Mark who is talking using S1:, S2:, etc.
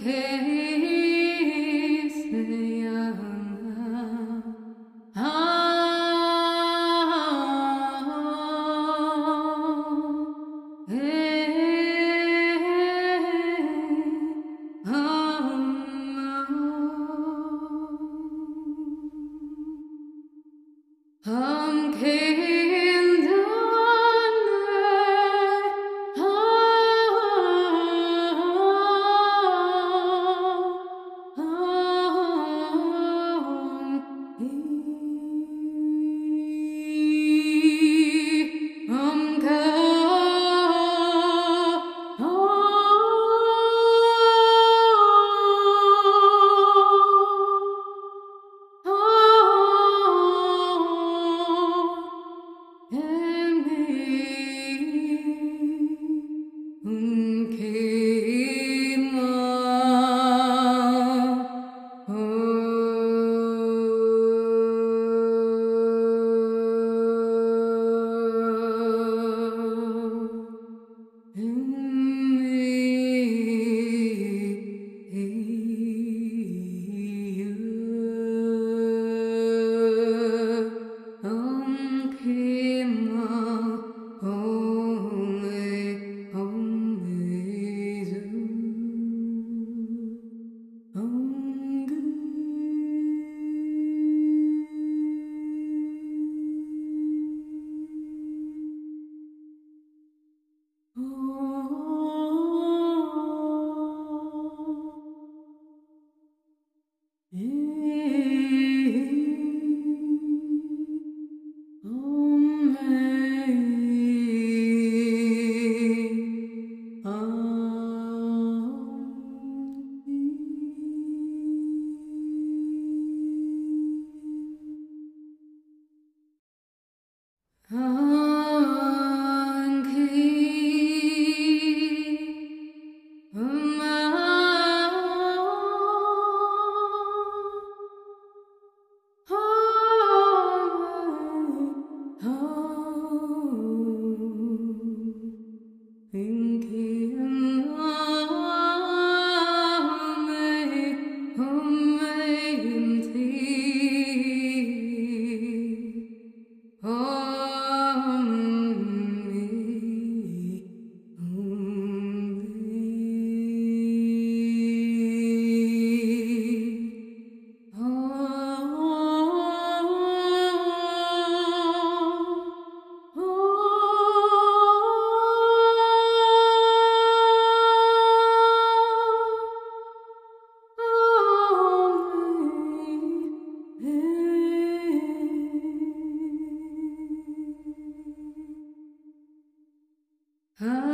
S1: Hey. Ah.